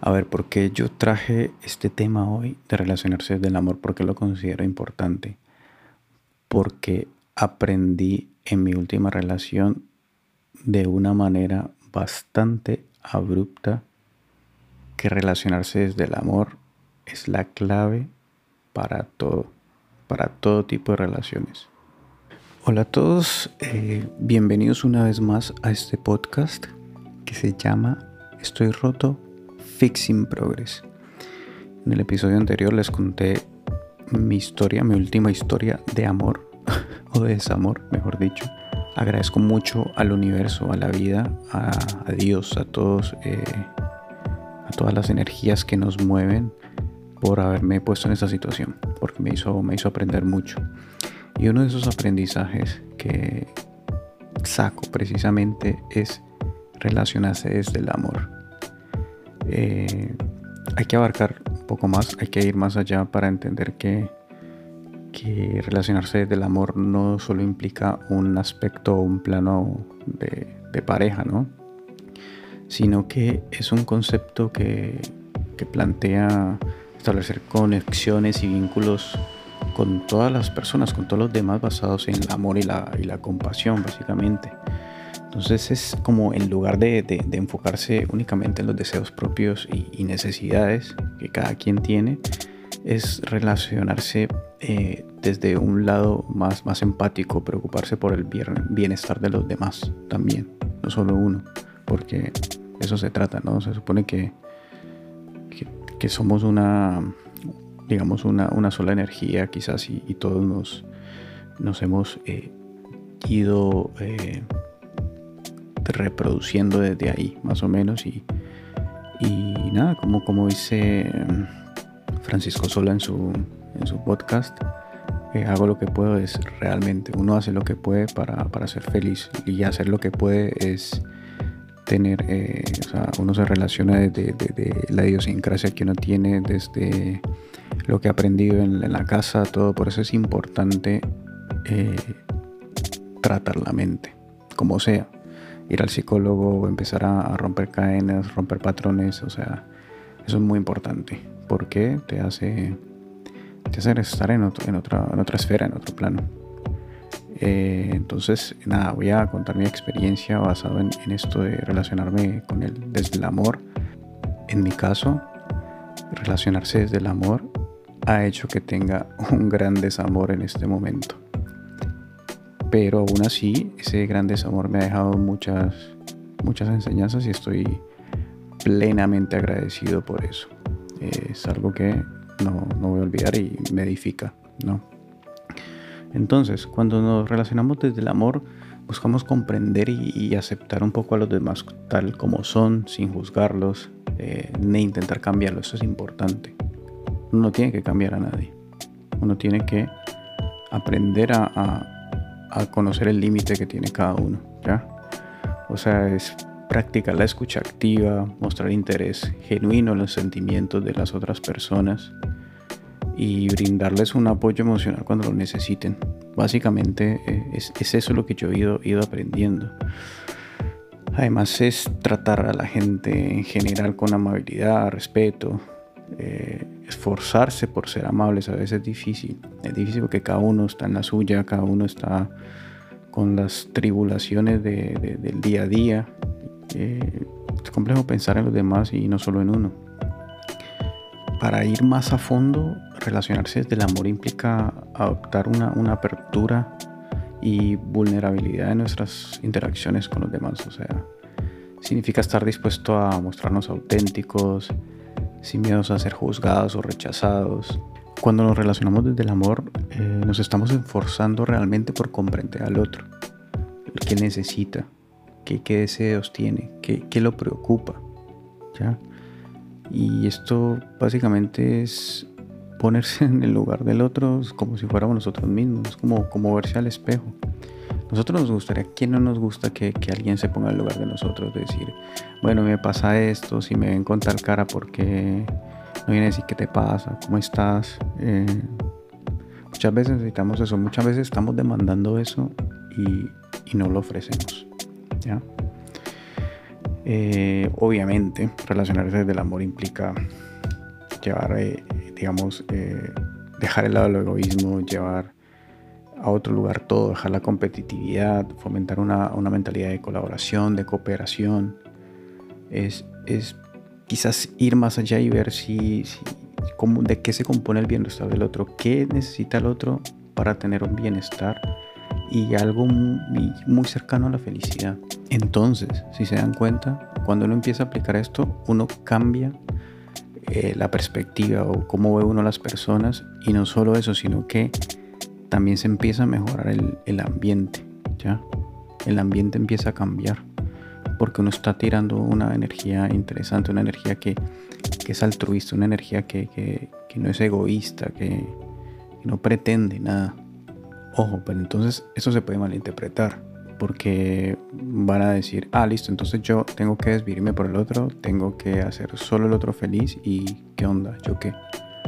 A ver, ¿por qué yo traje este tema hoy de relacionarse desde el amor? ¿Por qué lo considero importante? Porque aprendí en mi última relación de una manera bastante abrupta que relacionarse desde el amor es la clave para todo, para todo tipo de relaciones. Hola a todos, eh, bienvenidos una vez más a este podcast que se llama Estoy roto Fixing Progress. En el episodio anterior les conté mi historia, mi última historia de amor o de desamor, mejor dicho. Agradezco mucho al universo, a la vida, a, Dios, a todos, eh, a todas las energías que nos mueven por haberme puesto en esa situación, porque me hizo, me hizo aprender mucho. Y uno de esos aprendizajes que saco precisamente es relacionarse desde el amor. Eh, hay que abarcar un poco más, hay que ir más allá para entender que, que relacionarse del amor no solo implica un aspecto o un plano de, pareja, ¿no? Sino que es un concepto que, plantea establecer conexiones y vínculos con todas las personas, con todos los demás basados en el amor y la, y la compasión, básicamente. Entonces es como en lugar de, enfocarse únicamente en los deseos propios y, necesidades que cada quien tiene, es relacionarse eh, desde un lado más, más empático, preocuparse por el bienestar de los demás también, no solo uno, porque eso se trata, ¿no? Se supone que, que, somos una, digamos, una, una, sola energía quizás y, todos nos, nos hemos eh, ido... Eh, reproduciendo desde ahí, más o menos. Y, y nada, como, como dice mm, Francisco Sola en su, en su podcast, eh, hago lo que puedo es realmente, uno hace lo que puede para, para ser feliz y hacer lo que puede es tener, eh, o sea, uno se relaciona desde, la idiosincrasia que uno tiene, desde lo que ha aprendido en, la casa, todo, por eso es importante eh, tratar la mente, como sea ir al psicólogo, empezar a, romper cadenas, romper patrones, o sea, eso es muy importante porque te hace, te hace estar en, en, otra, en otra esfera, en otro plano. Eh, entonces, nada, voy a contar mi experiencia basado en, en, esto de relacionarme con él desde el amor. En mi caso, relacionarse desde el amor ha hecho que tenga un gran desamor en este momento pero aún así ese gran desamor me ha dejado muchas, muchas enseñanzas y estoy plenamente agradecido por eso. Es algo que no, no voy a olvidar y me edifica, ¿no? Entonces, cuando nos relacionamos desde el amor, buscamos comprender y, aceptar un poco a los demás tal como son, sin juzgarlos, eh, ni intentar cambiarlos. Eso es importante. Uno no tiene que cambiar a nadie. Uno tiene que aprender a a conocer el límite que tiene cada uno, ¿ya? O sea, es practicar la escucha activa, mostrar interés genuino en los sentimientos de las otras personas y brindarles un apoyo emocional cuando lo necesiten. Básicamente eh, es, eso lo que yo he ido, ido aprendiendo. Además es tratar a la gente en general con amabilidad, respeto, eh, esforzarse por ser amables a veces es difícil. Es difícil porque cada uno está en la suya, cada uno está con las tribulaciones del día a día. Eh, es complejo pensar en los demás y no solo en uno. Para ir más a fondo, relacionarse desde el amor implica adoptar una, una apertura y vulnerabilidad en nuestras interacciones con los demás. O sea, significa estar dispuesto a mostrarnos auténticos, sin miedos a ser juzgados o rechazados. Cuando nos relacionamos desde el amor, eh, nos estamos esforzando realmente por comprender al otro, qué necesita, qué, qué deseos tiene, qué, qué, lo preocupa. ¿ya? Y esto básicamente es ponerse en el lugar del otro como si fuéramos nosotros mismos, como, como verse al espejo. Nosotros nos gustaría, ¿quién no nos gusta que, alguien se ponga en lugar de nosotros? decir, bueno, me pasa esto, si me ven con tal cara, porque no viene a decir qué te pasa? ¿Cómo estás? Eh, muchas veces necesitamos eso, muchas veces estamos demandando eso y, no lo ofrecemos. ¿ya? Eh, obviamente, relacionarse desde el amor implica llevar, eh, digamos, dejar el lado del egoísmo, llevar a otro lugar todo, dejar la competitividad, fomentar una, mentalidad de colaboración, de cooperación. Es, es, quizás ir más allá y ver si, de qué se compone el bienestar del otro, qué necesita el otro para tener un bienestar y algo muy, muy cercano a la felicidad. Entonces, si se dan cuenta, cuando uno empieza a aplicar esto, uno cambia eh, la perspectiva o cómo ve uno a las personas y no solo eso, sino que también se empieza a mejorar el, ambiente, ¿ya? El ambiente empieza a cambiar porque uno está tirando una energía interesante, una energía que, es altruista, una energía que, no es egoísta, que, no pretende nada. Ojo, pero entonces eso se puede malinterpretar porque van a decir, ah, listo, entonces yo tengo que desvivirme por el otro, tengo que hacer solo el otro feliz y qué onda, yo qué.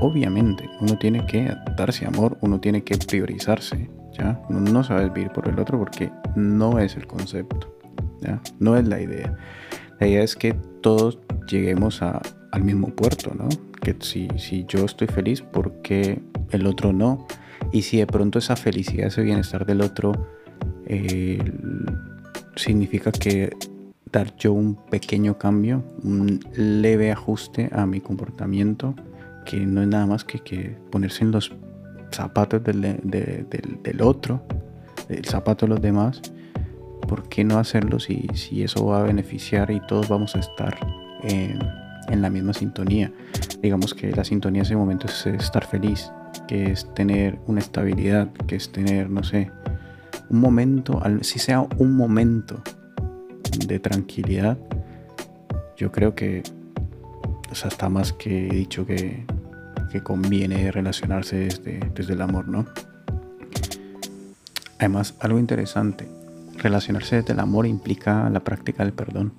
Obviamente, uno tiene que darse amor, uno tiene que priorizarse, ¿ya? Uno no a desvivir por el otro porque no es el concepto, ¿ya? No es la idea. La idea es que todos lleguemos al mismo puerto, ¿no? Que si, si yo estoy feliz, ¿por qué el otro no? Y si de pronto esa felicidad, ese bienestar del otro eh, significa que dar yo un pequeño cambio, un leve ajuste a mi comportamiento, que no es nada más que, que ponerse en los zapatos del, del, otro, el zapato de los demás, ¿por qué no hacerlo si, si eso va a beneficiar y todos vamos a estar en, en la misma sintonía? Digamos que la sintonía en ese momento es estar feliz, que es tener una estabilidad, que es tener, no sé, un momento, si sea un momento de tranquilidad, yo creo que o sea, está más que dicho que, que conviene relacionarse desde, desde el amor, ¿no? Además, algo interesante, relacionarse desde el amor implica la práctica del perdón.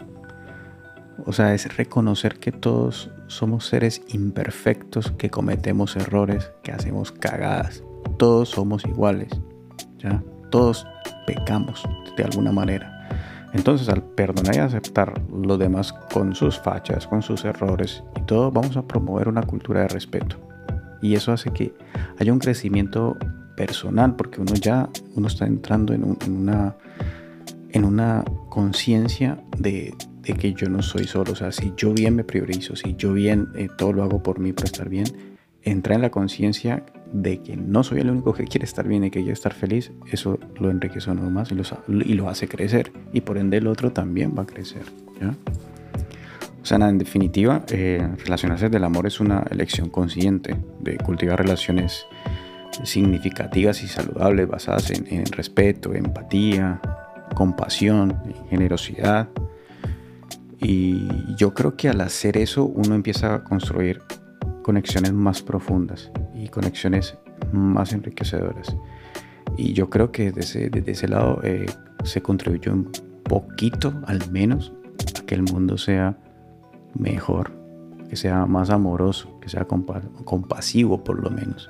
O sea, es reconocer que todos somos seres imperfectos, que cometemos errores, que hacemos cagadas. Todos somos iguales, ¿ya? Todos pecamos de alguna manera. Entonces al perdonar y aceptar los demás con sus fachas, con sus errores y todo, vamos a promover una cultura de respeto. Y eso hace que haya un crecimiento personal, porque uno ya uno está entrando en, una, en una conciencia de, que yo no soy solo. O sea, si yo bien me priorizo, si yo bien eh, todo lo hago por mí, para estar bien, entra en la conciencia de que no soy el único que quiere estar bien y que quiere estar feliz, eso lo enriquece aún más y y lo hace crecer. Y por ende el otro también va a crecer. O sea, en definitiva, eh, relacionarse del amor es una elección consciente de cultivar relaciones significativas y saludables basadas en respeto, empatía, compasión, generosidad. Y yo creo que al hacer eso uno empieza a construir conexiones más profundas conexiones más enriquecedoras. Y yo creo que desde, desde ese lado eh, se contribuyó un poquito, al menos, a que el mundo sea mejor, que sea más amoroso, que sea compasivo por lo menos.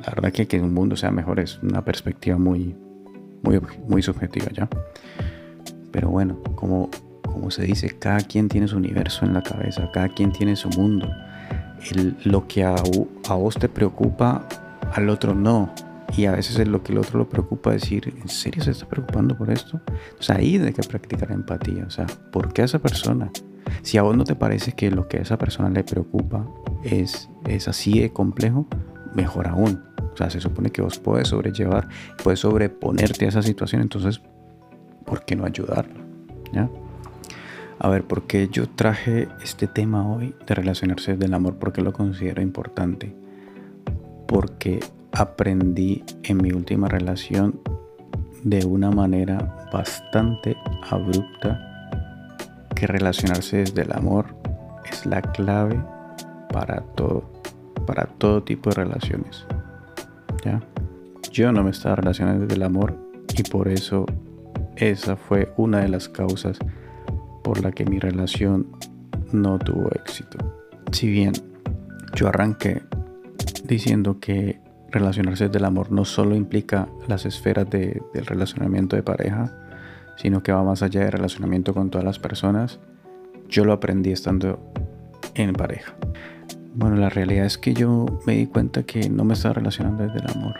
La verdad que que un mundo sea mejor es una perspectiva muy, muy, muy subjetiva ya. Pero bueno, como, como se dice, cada quien tiene su universo en la cabeza, cada quien tiene su mundo lo que a, vos te preocupa, al otro no. Y a veces es lo que el otro lo preocupa decir, ¿en serio se está preocupando por esto? Sea, ahí hay que practicar empatía. O sea, ¿por qué a esa persona? Si a vos no te parece que lo que a esa persona le preocupa es, es así de complejo, mejor aún. O sea, se supone que vos puedes sobrellevar, puedes sobreponerte a esa situación, entonces, ¿por qué no ayudarlo? ¿Ya? A ver, ¿por qué yo traje este tema hoy de relacionarse del amor? Porque lo considero importante. Porque aprendí en mi última relación de una manera bastante abrupta que relacionarse desde el amor es la clave para todo, para todo tipo de relaciones. ¿Ya? Yo no me estaba relacionando desde el amor y por eso esa fue una de las causas por la que mi relación no tuvo éxito. Si bien yo arranqué diciendo que relacionarse del amor no solo implica las esferas del relacionamiento de pareja, sino que va más allá del relacionamiento con todas las personas, yo lo aprendí estando en pareja. Bueno, la realidad es que yo me di cuenta que no me estaba relacionando desde el amor.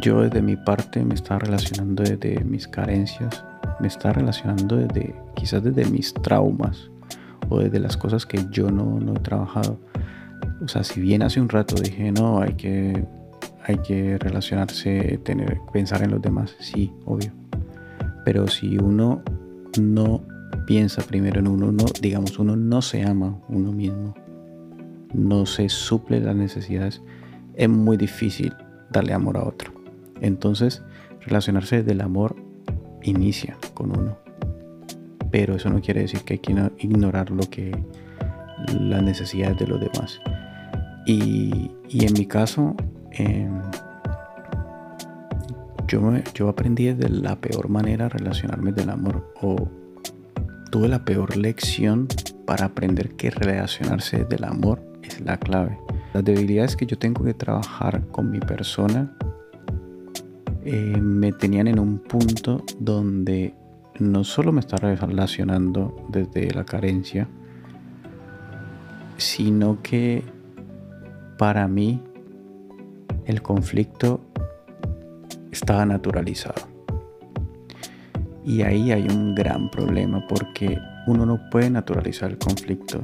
Yo desde mi parte me estaba relacionando desde mis carencias, me estaba relacionando desde quizás desde mis traumas o desde las cosas que yo no, no he trabajado. O sea, si bien hace un rato dije, no, hay que, hay que relacionarse, tener, pensar en los demás, sí, obvio. Pero si uno no piensa primero en uno, no, digamos, uno no se ama uno mismo, no se suple las necesidades, es muy difícil darle amor a otro. Entonces, relacionarse del amor inicia con uno. Pero eso no quiere decir que hay que ignorar lo que las necesidades de los demás. Y, en mi caso, em, yo, yo aprendí de la peor manera a relacionarme del amor. O tuve la peor lección para aprender que relacionarse del amor es la clave. Las debilidades que yo tengo que trabajar con mi persona eh, me tenían en un punto donde no solo me estaba relacionando desde la carencia, sino que para mí el conflicto estaba naturalizado. Y ahí hay un gran problema porque uno no puede naturalizar el conflicto.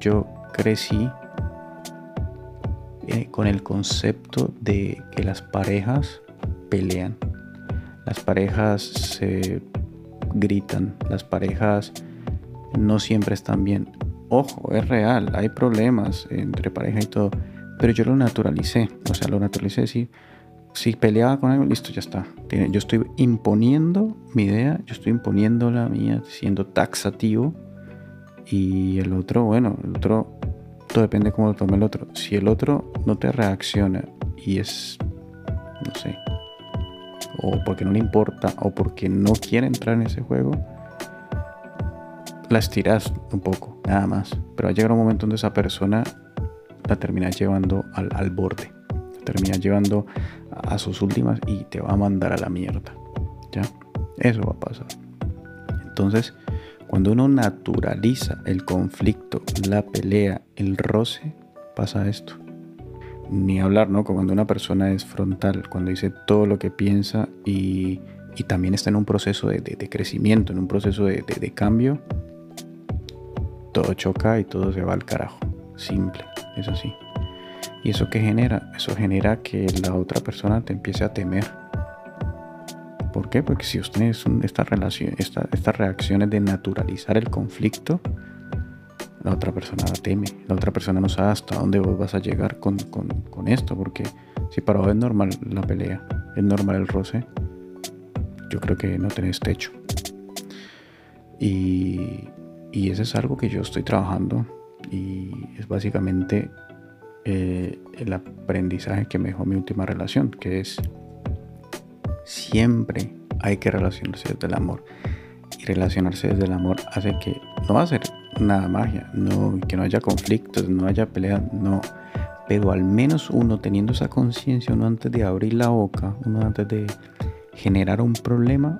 Yo crecí eh, con el concepto de que las parejas pelean, las parejas se gritan, las parejas no siempre están bien. Ojo, es real, hay problemas entre pareja y todo, pero yo lo naturalicé, o sea, lo naturalicé, si, si peleaba con algo, listo, ya está. Yo estoy imponiendo mi idea, yo estoy imponiendo la mía, siendo taxativo, y el otro, bueno, el otro depende cómo lo tome el otro. Si el otro no te reacciona y es, no sé, o porque no le importa o porque no quiere entrar en ese juego, la estiras un poco, nada más. Pero va a llegar un momento donde esa persona la termina llevando al, al borde, la termina llevando a sus últimas y te va a mandar a la mierda. ¿Ya? Eso va a pasar. Entonces, cuando uno naturaliza el conflicto, la pelea, el roce, pasa esto. Ni hablar, ¿no? Cuando una persona es frontal, cuando dice todo lo que piensa y, también está en un proceso de, crecimiento, en un proceso de, cambio, todo choca y todo se va al carajo. Simple, es así. ¿Y eso qué genera? Eso genera que la otra persona te empiece a temer ¿Por qué? Porque si usted es esta estas reacciones de naturalizar el conflicto, la otra persona la teme, la otra persona no sabe hasta dónde vos vas a llegar con, esto, porque si para vos es normal la pelea, es normal el roce, yo creo que no tenés techo. Y, y eso es algo que yo estoy trabajando y es básicamente eh, el aprendizaje que me dejó mi última relación, que es siempre hay que relacionarse desde el amor. Y relacionarse desde el amor hace que no va a ser nada magia, no, que no haya conflictos, no haya peleas, no. Pero al menos uno teniendo esa conciencia, uno antes de abrir la boca, uno antes de generar un problema,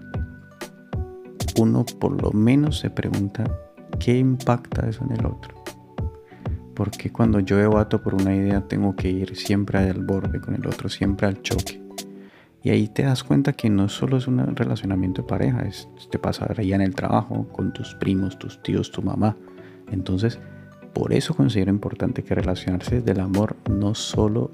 uno por lo menos se pregunta qué impacta eso en el otro. Porque cuando yo debato por una idea tengo que ir siempre al borde con el otro, siempre al choque. Y ahí te das cuenta que no solo es un relacionamiento de pareja, es, te pasaría en el trabajo, con tus primos, tus tíos, tu mamá. Entonces, por eso considero importante que relacionarse del amor no solo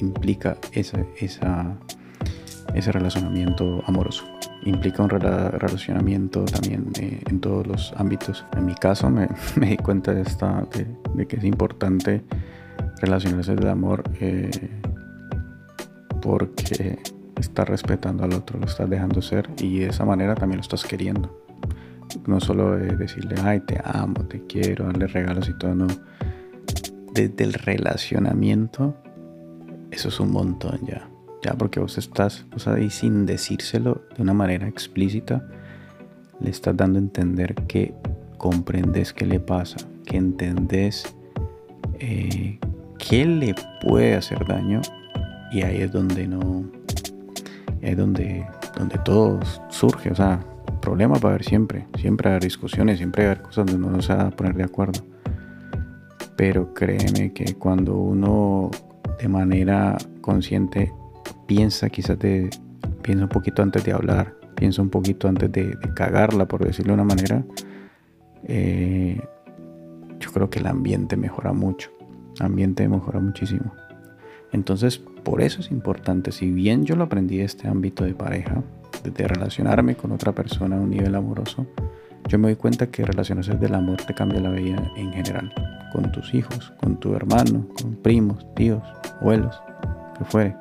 implica esa, ese relacionamiento amoroso, implica un relacionamiento también eh, en todos los ámbitos. En mi caso me, di cuenta de, esta, de, que es importante relacionarse del amor eh, porque estás respetando al otro, lo estás dejando ser y de esa manera también lo estás queriendo. No solo decirle, ay, te amo, te quiero, darle regalos y todo, no. Desde el relacionamiento, eso es un montón ya. Ya porque vos estás, o sea, y sin decírselo de una manera explícita, le estás dando a entender que comprendes qué le pasa, que entendés eh, qué le puede hacer daño y ahí es donde no, es donde, donde todo surge, o sea, problemas va a haber siempre, siempre va a haber discusiones, siempre va a haber cosas donde no se va a poner de acuerdo. Pero créeme que cuando uno de manera consciente piensa, quizás te piensa un poquito antes de hablar, piensa un poquito antes de, cagarla, por decirlo de una manera, eh, yo creo que el ambiente mejora mucho. El ambiente mejora muchísimo. Entonces, por eso es importante, si bien yo lo aprendí de este ámbito de pareja, de relacionarme con otra persona a un nivel amoroso, yo me doy cuenta que relacionarse del amor te cambia la vida en general, con tus hijos, con tu hermano, con primos, tíos, abuelos, que fuere.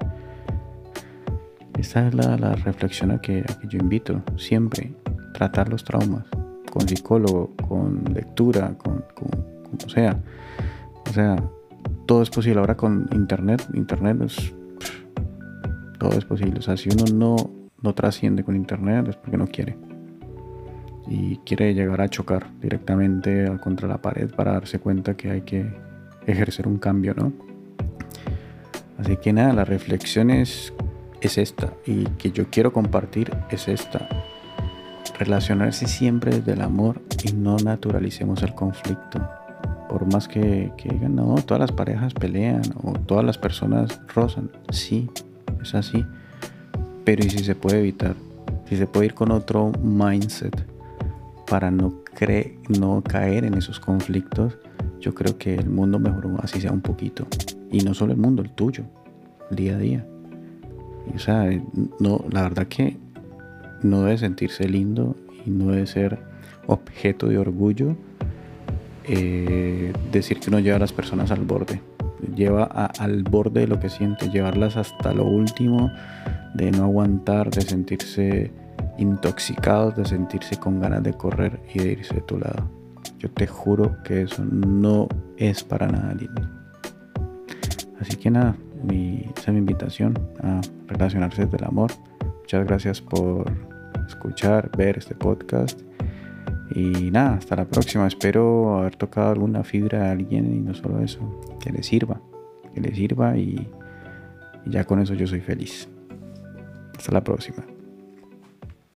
Esta es la, reflexión a que, yo invito siempre, tratar los traumas, con psicólogo, con lectura, con, como sea. O sea, todo es posible. Ahora con internet, internet es... todo es posible. O sea, si uno no, no trasciende con internet es porque no quiere. Y quiere llegar a chocar directamente contra la pared para darse cuenta que hay que ejercer un cambio, ¿no? Así que nada, la reflexión es, es esta. Y que yo quiero compartir es esta. Relacionarse siempre desde el amor y no naturalicemos el conflicto por más que, que, digan, no, todas las parejas pelean o todas las personas rozan. Sí, es así. Pero ¿y si se puede evitar? Si se puede ir con otro mindset para no, no caer en esos conflictos, yo creo que el mundo mejoró así sea un poquito. Y no solo el mundo, el tuyo, el día a día. o sea, no, la verdad que no debe sentirse lindo y no debe ser objeto de orgullo eh, decir que uno lleva a las personas al borde. Lleva al borde de lo que siente, llevarlas hasta lo último, de no aguantar, de sentirse intoxicados, de sentirse con ganas de correr y de irse de tu lado. Yo te juro que eso no es para nada lindo. Así que nada, mi, esa es mi invitación a relacionarse desde el amor. Muchas gracias por escuchar, ver este podcast y nada, hasta la próxima. Espero haber tocado alguna fibra a alguien y no solo eso, que le sirva, que le sirva y, y ya con eso yo soy feliz. Hasta la próxima.